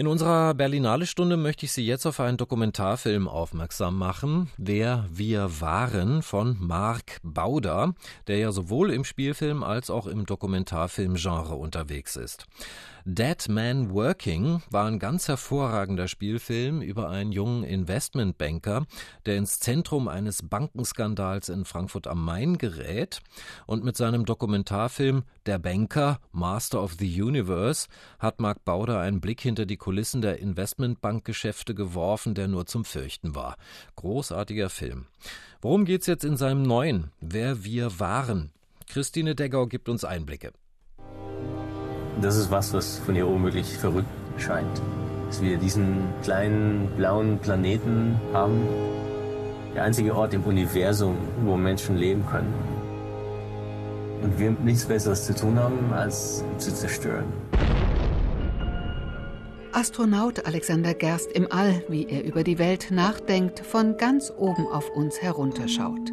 In unserer Berlinale Stunde möchte ich Sie jetzt auf einen Dokumentarfilm aufmerksam machen, Wer wir waren von Mark Bauder, der ja sowohl im Spielfilm als auch im Dokumentarfilmgenre unterwegs ist. Dead Man Working war ein ganz hervorragender Spielfilm über einen jungen Investmentbanker, der ins Zentrum eines Bankenskandals in Frankfurt am Main gerät und mit seinem Dokumentarfilm Der Banker, Master of the Universe hat Mark Bauder einen Blick hinter die Kulissen der Investmentbankgeschäfte geworfen, der nur zum Fürchten war. Großartiger Film. Worum geht's jetzt in seinem neuen Wer wir waren? Christine Deggau gibt uns Einblicke. Das ist was, was von hier oben wirklich verrückt scheint. Dass wir diesen kleinen blauen Planeten haben. Der einzige Ort im Universum, wo Menschen leben können. Und wir nichts Besseres zu tun haben, als zu zerstören. Astronaut Alexander Gerst im All, wie er über die Welt nachdenkt, von ganz oben auf uns herunterschaut.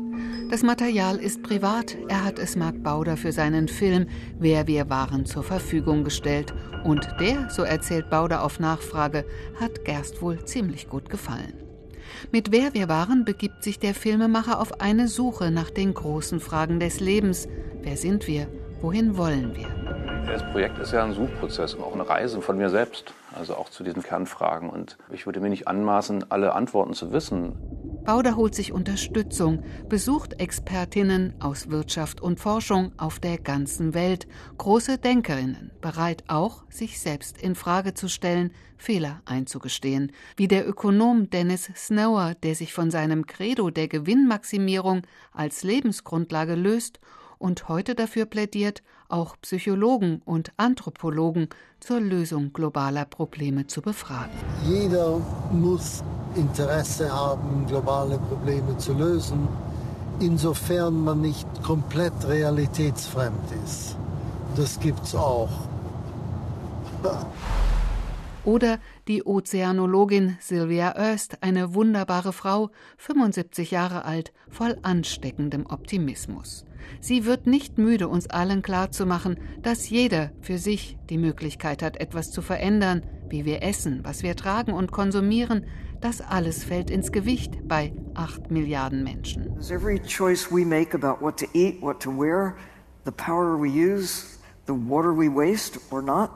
Das Material ist privat, er hat es Mark Bauder für seinen Film Wer wir waren zur Verfügung gestellt. Und der, so erzählt Bauder auf Nachfrage, hat Gerst wohl ziemlich gut gefallen. Mit Wer wir waren begibt sich der Filmemacher auf eine Suche nach den großen Fragen des Lebens. Wer sind wir? Wohin wollen wir? Das Projekt ist ja ein Suchprozess und auch eine Reise von mir selbst, also auch zu diesen Kernfragen. Und ich würde mir nicht anmaßen, alle Antworten zu wissen. Bauder holt sich Unterstützung, besucht Expertinnen aus Wirtschaft und Forschung auf der ganzen Welt, große Denkerinnen, bereit auch, sich selbst in Frage zu stellen, Fehler einzugestehen, wie der Ökonom Dennis Snower, der sich von seinem Credo der Gewinnmaximierung als Lebensgrundlage löst und heute dafür plädiert, auch Psychologen und Anthropologen zur Lösung globaler Probleme zu befragen. Jeder muss Interesse haben, globale Probleme zu lösen, insofern man nicht komplett realitätsfremd ist. Das gibt's auch. Oder die Ozeanologin Sylvia Oerst, eine wunderbare Frau, 75 Jahre alt, voll ansteckendem Optimismus. Sie wird nicht müde, uns allen klarzumachen, dass jeder für sich die Möglichkeit hat, etwas zu verändern, wie wir essen, was wir tragen und konsumieren. Das alles fällt ins Gewicht bei acht Milliarden Menschen. Every choice we make about what to eat, what to wear, the power we use, the water we waste or not,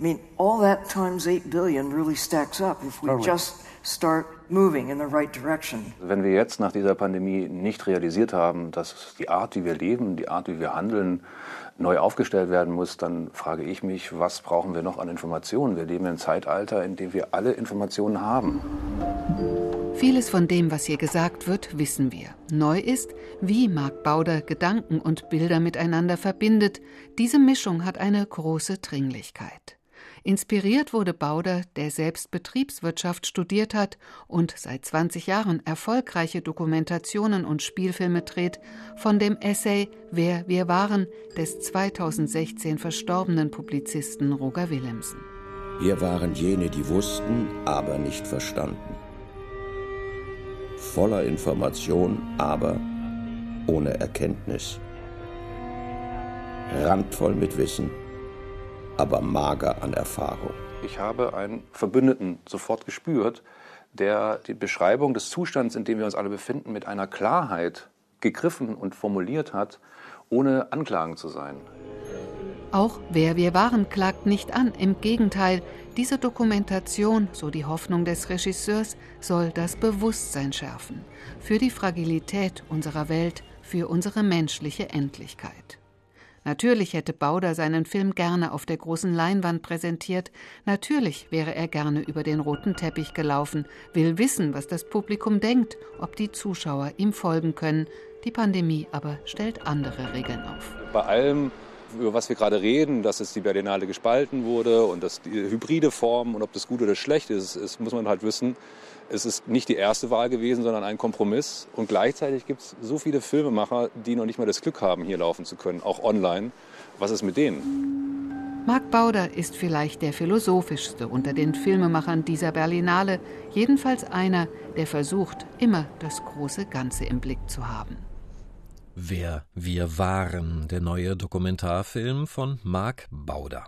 I mean, all that times 8 billion really stacks up if we just start moving in the right direction. Wenn wir jetzt nach dieser Pandemie nicht realisiert haben, dass die Art, wie wir leben, die Art, wie wir handeln, neu aufgestellt werden muss, dann frage ich mich, was brauchen wir noch an Informationen? Wir leben in einem Zeitalter, in dem wir alle Informationen haben. Vieles von dem, was hier gesagt wird, wissen wir. Neu ist, wie Mark Bauder Gedanken und Bilder miteinander verbindet. Diese Mischung hat eine große Dringlichkeit. Inspiriert wurde Bauder, der selbst Betriebswirtschaft studiert hat und seit 20 Jahren erfolgreiche Dokumentationen und Spielfilme dreht, von dem Essay Wer wir waren des 2016 verstorbenen Publizisten Roger Willemsen. Wir waren jene, die wussten, aber nicht verstanden. Voller Information, aber ohne Erkenntnis. Randvoll mit Wissen, aber mager an Erfahrung. Ich habe einen Verbündeten sofort gespürt, der die Beschreibung des Zustands, in dem wir uns alle befinden, mit einer Klarheit gegriffen und formuliert hat, ohne anklagend zu sein. Auch wer wir waren, klagt nicht an. Im Gegenteil, diese Dokumentation, so die Hoffnung des Regisseurs, soll das Bewusstsein schärfen. Für die Fragilität unserer Welt, für unsere menschliche Endlichkeit. Natürlich hätte Bauder seinen Film gerne auf der großen Leinwand präsentiert, natürlich wäre er gerne über den roten Teppich gelaufen, will wissen, was das Publikum denkt, ob die Zuschauer ihm folgen können. Die Pandemie aber stellt andere Regeln auf. Bei allem über was wir gerade reden, dass jetzt die Berlinale gespalten wurde und dass die hybride Form und ob das gut oder schlecht ist, ist muss man halt wissen, es ist nicht die erste Wahl gewesen, sondern ein Kompromiss. Und gleichzeitig gibt es so viele Filmemacher, die noch nicht mal das Glück haben, hier laufen zu können, auch online. Was ist mit denen? Mark Bauder ist vielleicht der philosophischste unter den Filmemachern dieser Berlinale, jedenfalls einer, der versucht, immer das große Ganze im Blick zu haben. Wer wir waren, der neue Dokumentarfilm von Mark Bauder.